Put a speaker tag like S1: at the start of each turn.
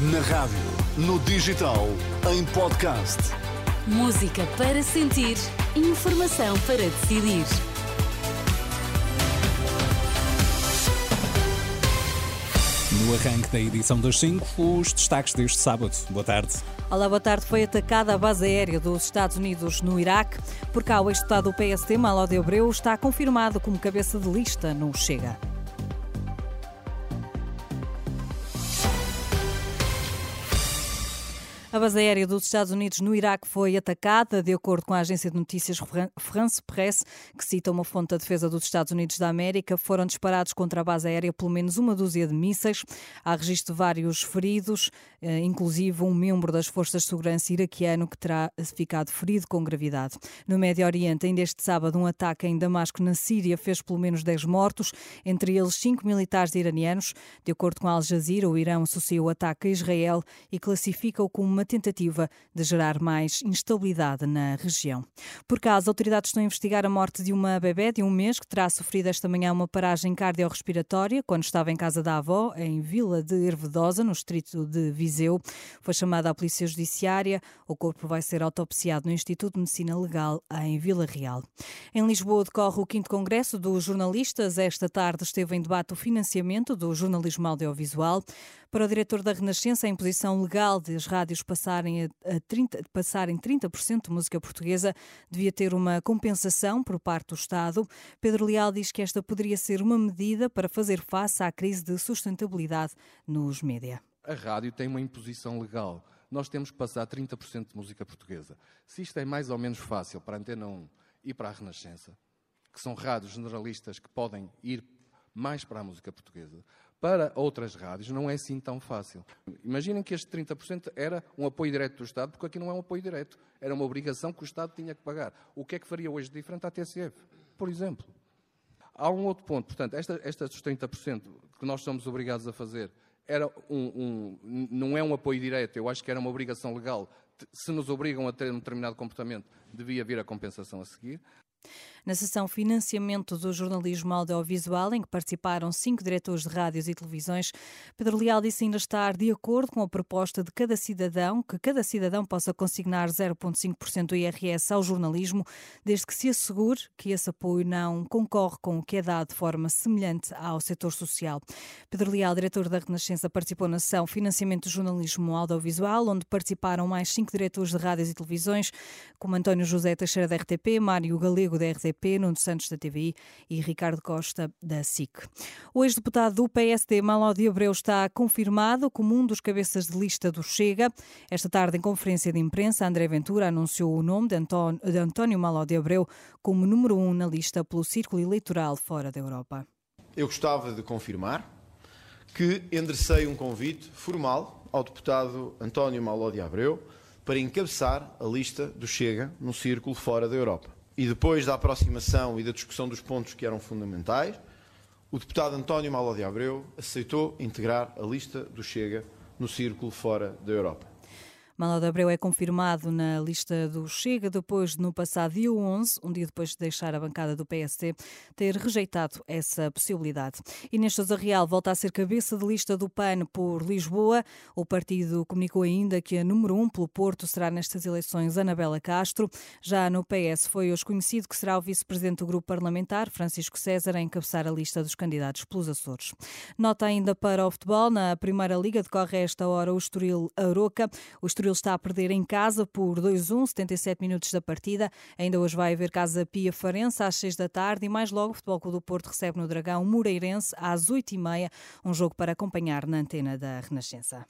S1: Na rádio, no digital, em podcast.
S2: Música para sentir, informação para decidir.
S3: No arranque da edição das 5, os destaques deste sábado. Boa tarde.
S4: Olá, boa tarde. Foi atacada a base aérea dos Estados Unidos no Iraque. Por cá, o ex-deputado do PST, Malo de Abreu, está confirmado como cabeça de lista no Chega. A base aérea dos Estados Unidos no Iraque foi atacada, de acordo com a agência de notícias France Press, que cita uma fonte da defesa dos Estados Unidos da América. Foram disparados contra a base aérea pelo menos uma dúzia de mísseis. Há registro de vários feridos, eh, inclusive um membro das forças de segurança iraquiano que terá ficado ferido com gravidade. No Médio Oriente, ainda este sábado, um ataque em Damasco, na Síria, fez pelo menos 10 mortos, entre eles cinco militares iranianos. De acordo com Al Jazeera, o Irão associa o ataque a Israel e classifica-o como uma tentativa de gerar mais instabilidade na região. Por cá, as autoridades estão a investigar a morte de uma bebê de um mês que terá sofrido esta manhã uma paragem cardiorrespiratória quando estava em casa da avó, em Vila de Hervedosa, no distrito de Viseu. Foi chamada à Polícia Judiciária. O corpo vai ser autopsiado no Instituto de Medicina Legal, em Vila Real. Em Lisboa decorre o 5 Congresso dos Jornalistas. Esta tarde esteve em debate o financiamento do jornalismo audiovisual. Para o diretor da Renascença, a imposição legal das rádios passarem, a, a 30, passarem 30% de música portuguesa devia ter uma compensação por parte do Estado. Pedro Leal diz que esta poderia ser uma medida para fazer face à crise de sustentabilidade nos média.
S5: A rádio tem uma imposição legal. Nós temos que passar 30% de música portuguesa. Se isto é mais ou menos fácil para a Antena 1 e para a Renascença, que são rádios generalistas que podem ir mais para a música portuguesa, para outras rádios não é assim tão fácil. Imaginem que este 30% era um apoio direto do Estado, porque aqui não é um apoio direto. Era uma obrigação que o Estado tinha que pagar. O que é que faria hoje diferente à TCF, por exemplo? Há um outro ponto. Portanto, esta, estes 30% que nós somos obrigados a fazer era um, um, não é um apoio direto, eu acho que era uma obrigação legal. Se nos obrigam a ter um determinado comportamento, devia vir a compensação a seguir.
S4: Na sessão Financiamento do Jornalismo Audiovisual, em que participaram cinco diretores de rádios e televisões, Pedro Leal disse ainda estar de acordo com a proposta de cada cidadão, que cada cidadão possa consignar 0,5% do IRS ao jornalismo, desde que se assegure que esse apoio não concorre com o que é dado de forma semelhante ao setor social. Pedro Leal, diretor da Renascença, participou na sessão Financiamento do Jornalismo Audiovisual, onde participaram mais cinco diretores de rádios e televisões, como António José Teixeira da RTP, Mário Galego da RTP, RTP, Nuno Santos da TVI e Ricardo Costa da SIC. O ex-deputado do PSD, Malo de Abreu, está confirmado como um dos cabeças de lista do Chega. Esta tarde, em conferência de imprensa, André Ventura anunciou o nome de António, de António Abreu como número um na lista pelo círculo eleitoral fora da Europa.
S6: Eu gostava de confirmar que enderecei um convite formal ao deputado António Malo de Abreu para encabeçar a lista do Chega no círculo fora da Europa. E depois da aproximação e da discussão dos pontos que eram fundamentais, o deputado António Malo de Abreu aceitou integrar a lista do Chega no círculo fora da Europa.
S4: Manuel de Abreu é confirmado na lista do Chega depois de, no passado dia 11, um dia depois de deixar a bancada do PSD, ter rejeitado essa possibilidade. Inês Sousa Real volta a ser cabeça de lista do PAN por Lisboa. O partido comunicou ainda que a número 1 um pelo Porto será nestas eleições Anabela Castro. Já no PS foi hoje conhecido que será o vice-presidente do grupo parlamentar, Francisco César, a encabeçar a lista dos candidatos pelos Açores. Nota ainda para o futebol, na Primeira Liga decorre a esta hora o Estoril Aroca. O Estoril Estoril está a perder em casa por 2-1, 77 minutos da partida. Ainda hoje vai haver Casa Pia Farense às 6 da tarde e mais logo o Futebol Clube do Porto recebe no Dragão Moreirense às 8h30, um jogo para acompanhar na antena da Renascença.